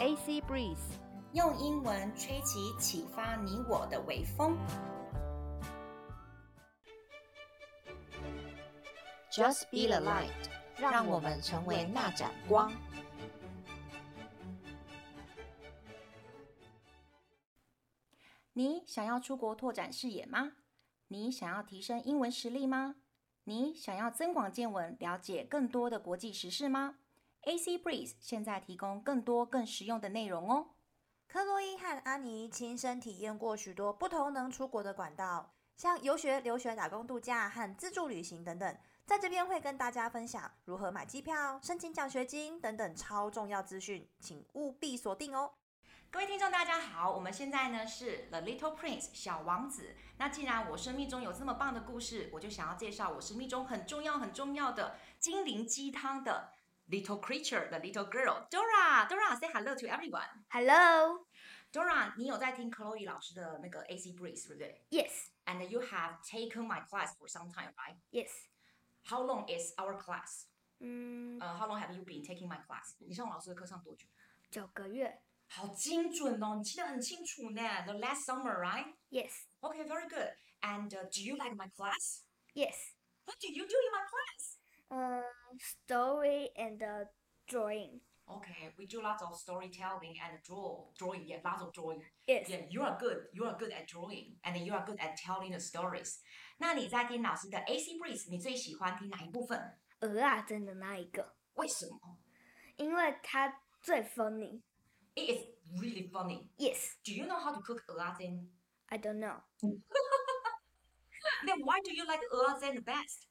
AC Breeze，用英文吹起启发你我的微风。Just be the light，让我们成为那盏光。你想要出国拓展视野吗？你想要提升英文实力吗？你想要增广见闻，了解更多的国际时事吗？AC Breeze 现在提供更多更实用的内容哦。克洛伊和安妮亲身体验过许多不同能出国的管道，像游学、留学、打工度假和自助旅行等等。在这边会跟大家分享如何买机票、申请奖学金等等超重要资讯，请务必锁定哦。各位听众，大家好，我们现在呢是 The Little Prince 小王子。那既然我生命中有这么棒的故事，我就想要介绍我生命中很重要很重要的精灵鸡汤的 Little Creature，The Little Girl Dora。Dora，say hello to everyone。Hello。Dora，你有在听 Chloe 老师的那个 AC Breeze，对不对？Yes。And you have taken my class for some time, right? Yes。How long is our class? 嗯。呃，How long have you been taking my class？你上我老师的课上多久？九个月。好精准哦，你记得很清楚呢。The last summer, right? Yes. Okay, very good. And uh, do you like my class? Yes. What do you do in my class? Um, story and uh, drawing. Okay, we do lots of storytelling and draw, drawing. Yeah, lots of drawing. Yes. Yeah, you are good. You are good at drawing, and you are good at telling the stories. 那你在听老师的 AC Breeze，你最喜欢听哪一部分？蚵仔煎的那一个。为什么？因为它最 funny。It is really funny. Yes. Do you know how to cook 蚵仔煎 I don't know. Then why do you like 蚵仔煎 the best?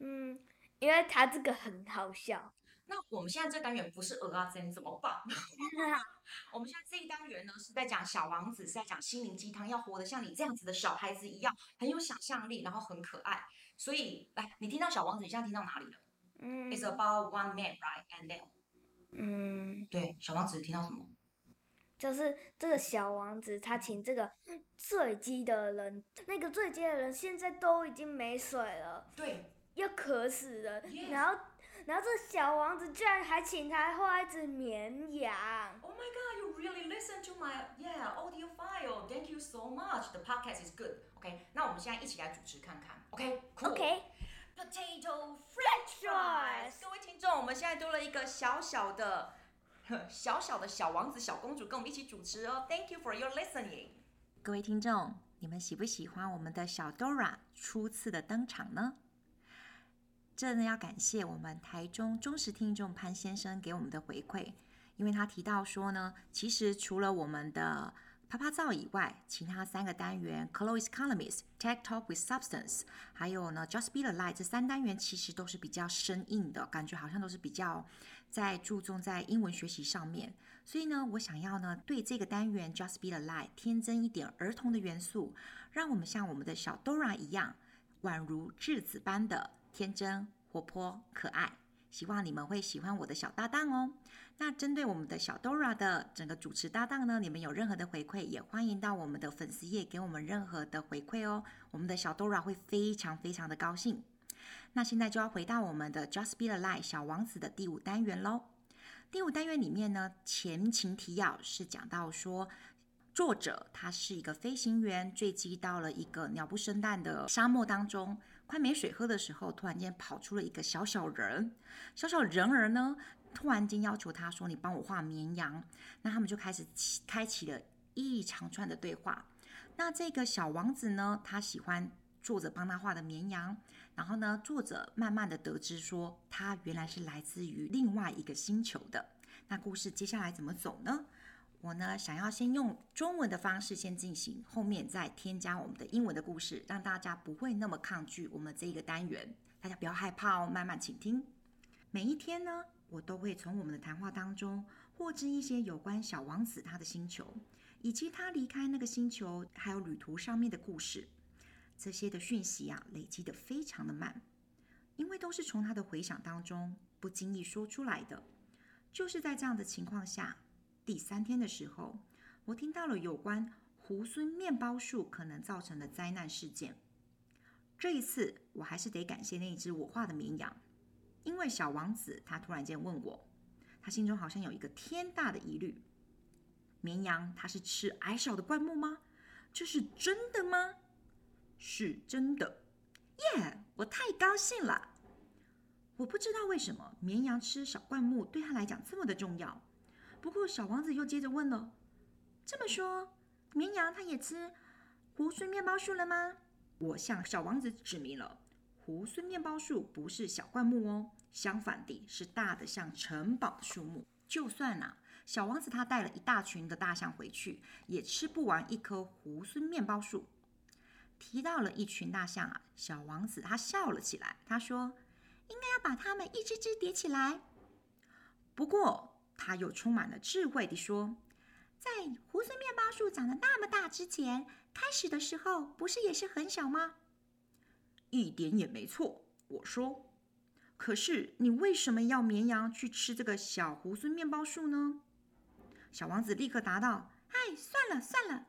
嗯， 因为他这个很好笑。那我们现在这单元不是蚵仔煎怎么办？我们现在这一单元呢是在讲小王子，是在讲心灵鸡汤，要活得像你这样子的小孩子一样，很有想象力，然后很可爱。所以，来，你听到小王子，你现在听到哪里了？嗯。It's about one man, right? And then. 嗯。对，小王子听到什么？就是这个小王子，他请这个坠机的人，那个坠机的人现在都已经没水了，对，要渴死了。然后，然后这小王子居然还请他画一只绵羊。Oh my God! You really listen to my yeah audio file. Thank you so much. The podcast is good. OK，那我们现在一起来主持看看。OK，Cool. OK。Potato French fries。各位听众，我们现在多了一个小小的。小小的小王子、小公主跟我们一起主持哦。Thank you for your listening。各位听众，你们喜不喜欢我们的小 Dora 初次的登场呢？这呢要感谢我们台中忠实听众潘先生给我们的回馈，因为他提到说呢，其实除了我们的趴趴照以外，其他三个单元 Chloe's Columnist、Tech Talk with Substance，还有呢 Just Be the Light 这三单元其实都是比较生硬的，感觉好像都是比较。在注重在英文学习上面，所以呢，我想要呢对这个单元 Just Be the Light 添增一点儿童的元素，让我们像我们的小 Dora 一样，宛如稚子般的天真、活泼、可爱。希望你们会喜欢我的小搭档哦。那针对我们的小 Dora 的整个主持搭档呢，你们有任何的回馈，也欢迎到我们的粉丝页给我们任何的回馈哦。我们的小 Dora 会非常非常的高兴。那现在就要回到我们的 Just Be the Light 小王子的第五单元喽。第五单元里面呢，前情提要是讲到说，作者他是一个飞行员，坠机到了一个鸟不生蛋的沙漠当中，快没水喝的时候，突然间跑出了一个小小人，小小人儿呢，突然间要求他说：“你帮我画绵羊。”那他们就开始开启了一长串的对话。那这个小王子呢，他喜欢作者帮他画的绵羊。然后呢，作者慢慢的得知说，他原来是来自于另外一个星球的。那故事接下来怎么走呢？我呢，想要先用中文的方式先进行，后面再添加我们的英文的故事，让大家不会那么抗拒我们这一个单元。大家不要害怕哦，慢慢请听。每一天呢，我都会从我们的谈话当中获知一些有关小王子他的星球，以及他离开那个星球还有旅途上面的故事。这些的讯息啊，累积得非常的慢，因为都是从他的回想当中不经意说出来的。就是在这样的情况下，第三天的时候，我听到了有关猢狲面包树可能造成的灾难事件。这一次，我还是得感谢那一只我画的绵羊，因为小王子他突然间问我，他心中好像有一个天大的疑虑，绵羊它是吃矮小的灌木吗？这是真的吗？是真的。耶我太高兴了。我不知道为什么绵羊吃小灌木对他来讲这么的重要。不过小王子又接着问了：“这么说，绵羊它也吃猢猻面包树了吗？”我向小王子指明了，猢猻面包树不是小灌木哦，相反地是大的像城堡的树木。就算呐、啊，小王子他带了一大群的大象回去，也吃不完一棵猢猻面包树。提到了一群大象啊，小王子他笑了起来，他说：“应该要把它们一只只叠起来。”不过他又充满了智慧地说：“在猢猻面包树长得那么大之前，开始的时候不是也是很小吗？”一点也没错，我说。可是你为什么要绵羊去吃这个小猢猻面包树呢？小王子立刻答道：“哎，算了算了。”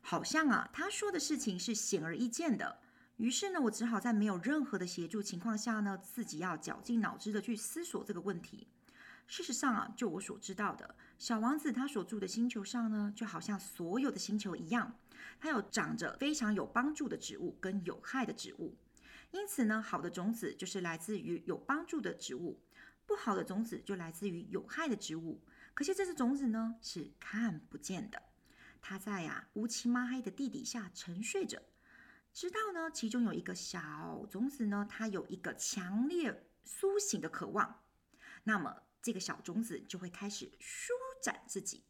好像啊，他说的事情是显而易见的。于是呢，我只好在没有任何的协助情况下呢，自己要绞尽脑汁的去思索这个问题。事实上啊，就我所知道的，小王子他所住的星球上呢，就好像所有的星球一样，它有长着非常有帮助的植物跟有害的植物。因此呢，好的种子就是来自于有帮助的植物，不好的种子就来自于有害的植物。可是这些种子呢，是看不见的。它在呀乌漆嘛黑的地底下沉睡着，直到呢其中有一个小种子呢，它有一个强烈苏醒的渴望，那么这个小种子就会开始舒展自己。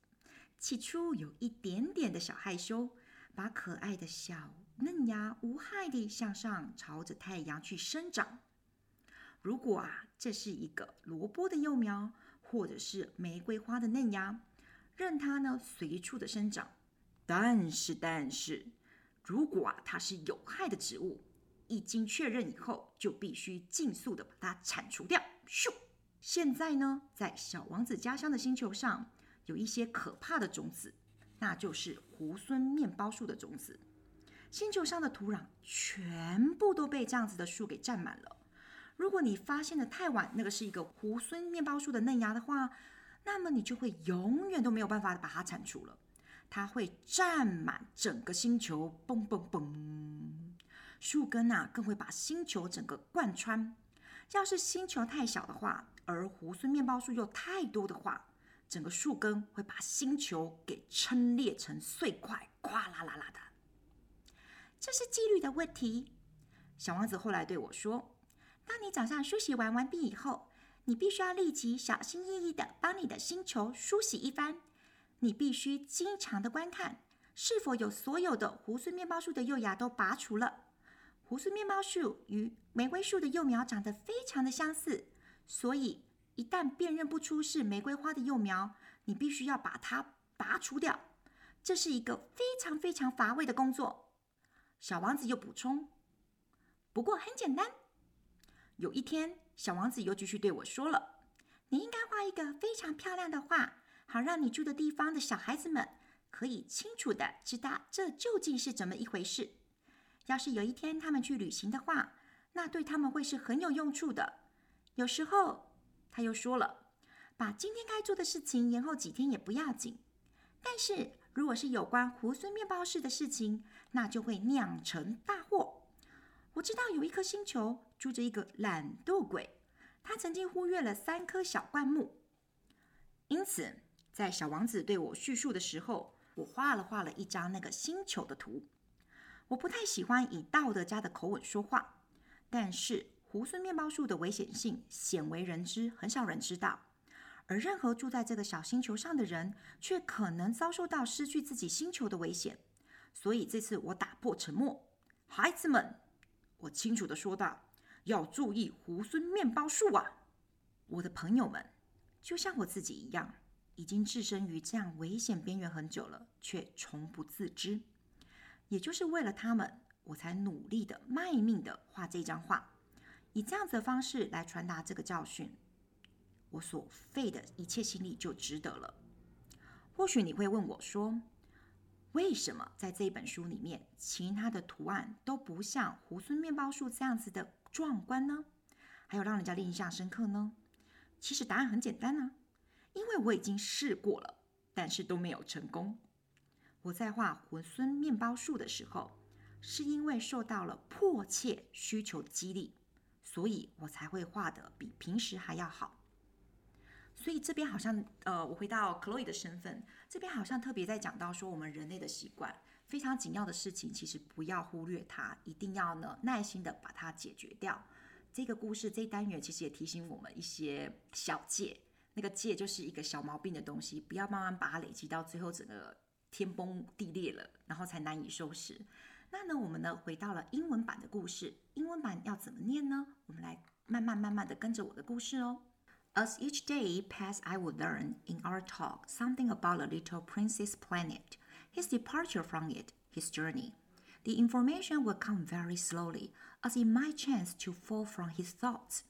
起初有一点点的小害羞，把可爱的小嫩芽无害地向上朝着太阳去生长。如果啊这是一个萝卜的幼苗，或者是玫瑰花的嫩芽，任它呢随处的生长。但是，但是，如果啊，它是有害的植物，一经确认以后，就必须尽速的把它铲除掉。咻！现在呢，在小王子家乡的星球上，有一些可怕的种子，那就是猢狲面包树的种子。星球上的土壤全部都被这样子的树给占满了。如果你发现的太晚，那个是一个猢狲面包树的嫩芽的话，那么你就会永远都没有办法把它铲除了。它会占满整个星球，嘣嘣嘣！树根啊，更会把星球整个贯穿。要是星球太小的话，而猢猻面包树又太多的话，整个树根会把星球给撑裂成碎块，哗啦啦啦的。这是纪律的问题。小王子后来对我说：“当你早上梳洗完完毕以后，你必须要立即小心翼翼地帮你的星球梳洗一番。”你必须经常的观看，是否有所有的猢猻面包树的幼芽都拔除了。胡须面包树与玫瑰树的幼苗长得非常的相似，所以一旦辨认不出是玫瑰花的幼苗，你必须要把它拔除掉。这是一个非常非常乏味的工作。小王子又补充：“不过很简单。”有一天，小王子又继续对我说了：“你应该画一个非常漂亮的画。”好让你住的地方的小孩子们可以清楚的知道这究竟是怎么一回事。要是有一天他们去旅行的话，那对他们会是很有用处的。有时候他又说了，把今天该做的事情延后几天也不要紧。但是如果是有关猢狲面包树的事情，那就会酿成大祸。我知道有一颗星球住着一个懒惰鬼，他曾经忽略了三棵小灌木，因此。在小王子对我叙述的时候，我画了画了一张那个星球的图。我不太喜欢以道德家的口吻说话，但是猢狲面包树的危险性鲜为人知，很少人知道。而任何住在这个小星球上的人，却可能遭受到失去自己星球的危险。所以这次我打破沉默，孩子们，我清楚地说道：要注意猢狲面包树啊！我的朋友们，就像我自己一样。已经置身于这样危险边缘很久了，却从不自知。也就是为了他们，我才努力的卖命的画这张画，以这样子的方式来传达这个教训。我所费的一切心力就值得了。或许你会问我说，为什么在这本书里面，其他的图案都不像猢狲面包树这样子的壮观呢？还有让人家印象深刻呢？其实答案很简单啊。因为我已经试过了，但是都没有成功。我在画馄饨面包树的时候，是因为受到了迫切需求激励，所以我才会画得比平时还要好。所以这边好像，呃，我回到 Chloe 的身份，这边好像特别在讲到说，我们人类的习惯非常紧要的事情，其实不要忽略它，一定要呢耐心的把它解决掉。这个故事这一单元其实也提醒我们一些小戒，那个戒就是一个小毛病的东西，不要慢慢把它累积到最后整个天崩地裂了，然后才难以收拾。那呢，我们呢回到了英文版的故事，英文版要怎么念呢？我们来慢慢慢慢的跟着我的故事哦。As each day passed, I would learn in our talk something about the little prince's planet, his departure from it, his journey. The information would come very slowly, as it might chance to fall from his thoughts.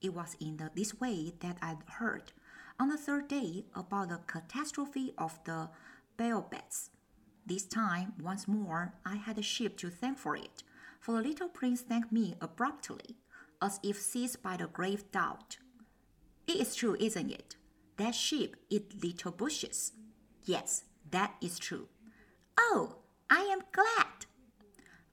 It was in the, this way that I heard, on the third day, about the catastrophe of the Baobabs. This time, once more, I had a ship to thank for it, for the little prince thanked me abruptly, as if seized by the grave doubt. It is true, isn't it? That sheep eat little bushes. Yes, that is true. Oh, I am glad.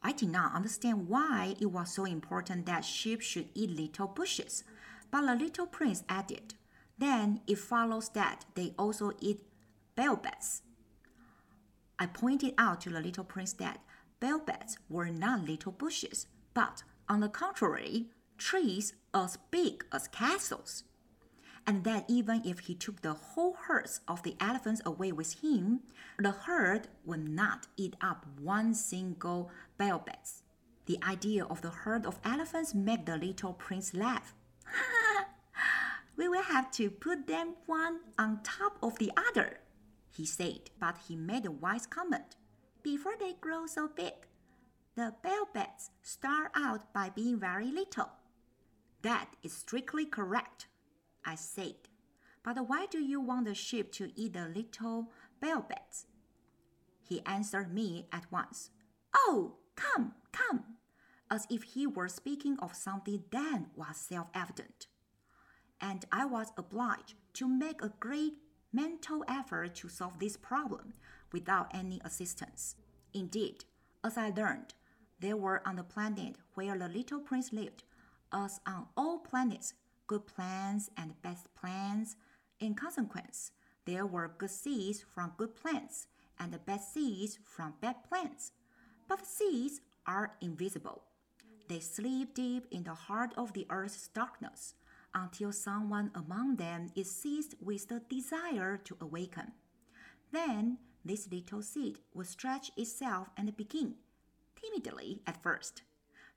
I did not understand why it was so important that sheep should eat little bushes, but the little prince added, Then it follows that they also eat baobabs. I pointed out to the little prince that baobabs were not little bushes, but on the contrary, trees as big as castles and that even if he took the whole herds of the elephants away with him, the herd would not eat up one single baobab. The idea of the herd of elephants made the little prince laugh. we will have to put them one on top of the other, he said, but he made a wise comment. Before they grow so big, the baobabs start out by being very little. That is strictly correct, I said. But why do you want the sheep to eat the little baobabs? He answered me at once. Oh, come, come, as if he were speaking of something that was self evident. And I was obliged to make a great mental effort to solve this problem without any assistance. Indeed, as I learned, there were on the planet where the little prince lived, as on all planets, good plants and bad plants. In consequence, there were good seeds from good plants and bad seeds from bad plants. But the seeds are invisible. They sleep deep in the heart of the earth's darkness until someone among them is seized with the desire to awaken. Then this little seed will stretch itself and begin, timidly at first,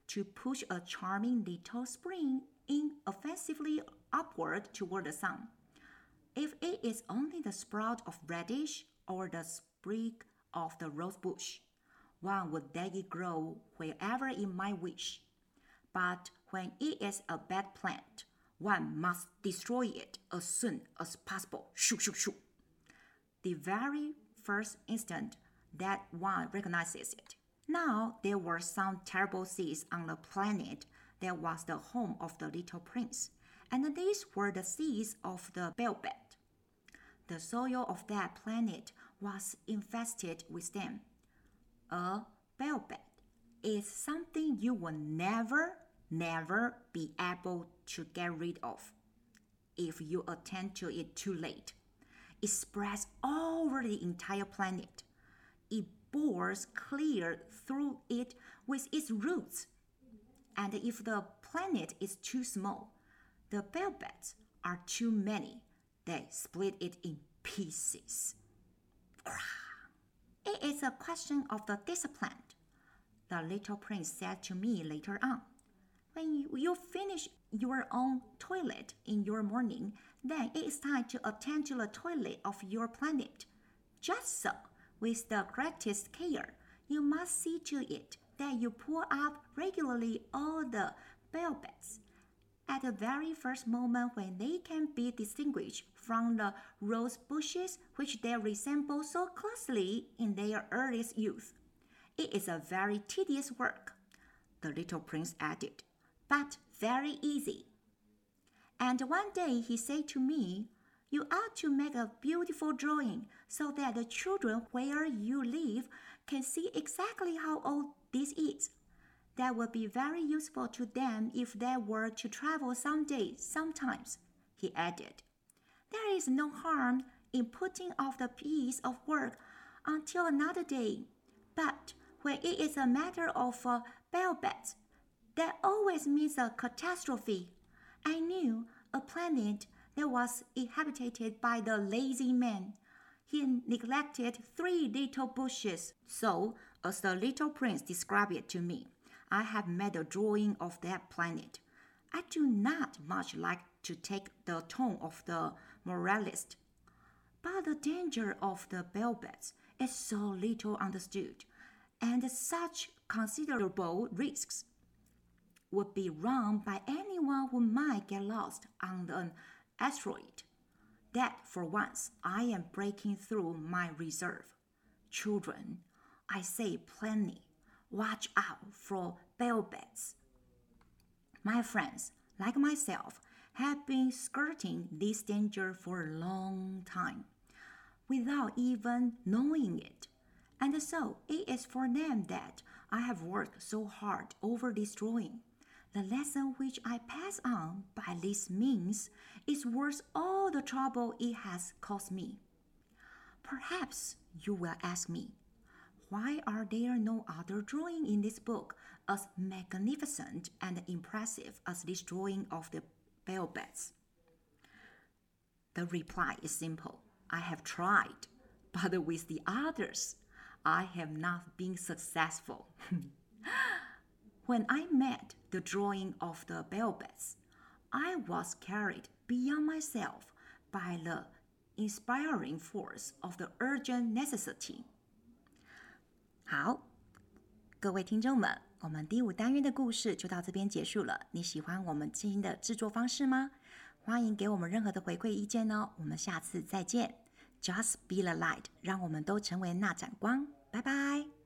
to push a charming little spring inoffensively upward toward the sun. If it is only the sprout of radish or the sprig of the rose bush, one would let it grow wherever it might wish. But when it is a bad plant, one must destroy it as soon as possible. Shoo, shoo, shoo. The very first instant that one recognizes it. Now there were some terrible seeds on the planet that was the home of the little prince, and these were the seeds of the baobab. The soil of that planet was infested with them. A baobab is something you will never, never be able to get rid of if you attend to it too late. It spreads over the entire planet. It bores clear through it with its roots and if the planet is too small, the baobabs are too many, they split it in pieces. It is a question of the discipline, the little prince said to me later on. When you finish your own toilet in your morning, then it is time to attend to the toilet of your planet. Just so, with the greatest care, you must see to it that you pull up regularly all the baobabs at the very first moment when they can be distinguished from the rose bushes which they resemble so closely in their earliest youth. It is a very tedious work, the little prince added, but very easy. And one day he said to me, You ought to make a beautiful drawing so that the children where you live can see exactly how old this is. That would be very useful to them if they were to travel someday, sometimes, he added. There is no harm in putting off the piece of work until another day, but when it is a matter of uh, bell beds, that always means a catastrophe. I knew a planet that was inhabited by the lazy man. He neglected three little bushes, so as the little prince described it to me. I have made a drawing of that planet. I do not much like to take the tone of the moralist, but the danger of the beds is so little understood, and such considerable risks would be run by anyone who might get lost on an asteroid. That for once I am breaking through my reserve. Children, I say plainly, watch out for beds. My friends, like myself, have been skirting this danger for a long time without even knowing it. And so it is for them that I have worked so hard over this drawing. The lesson which I pass on by this means is worth all the trouble it has cost me. Perhaps you will ask me, why are there no other drawing in this book as magnificent and impressive as this drawing of the bell beds? The reply is simple. I have tried, but with the others, I have not been successful. when I made the drawing of the bell beds, I was carried beyond myself by the inspiring force of the urgent necessity. 好，各位听众们，我们第五单元的故事就到这边结束了。你喜欢我们今天的制作方式吗？欢迎给我们任何的回馈意见哦。我们下次再见。Just be the light，让我们都成为那盏光。拜拜。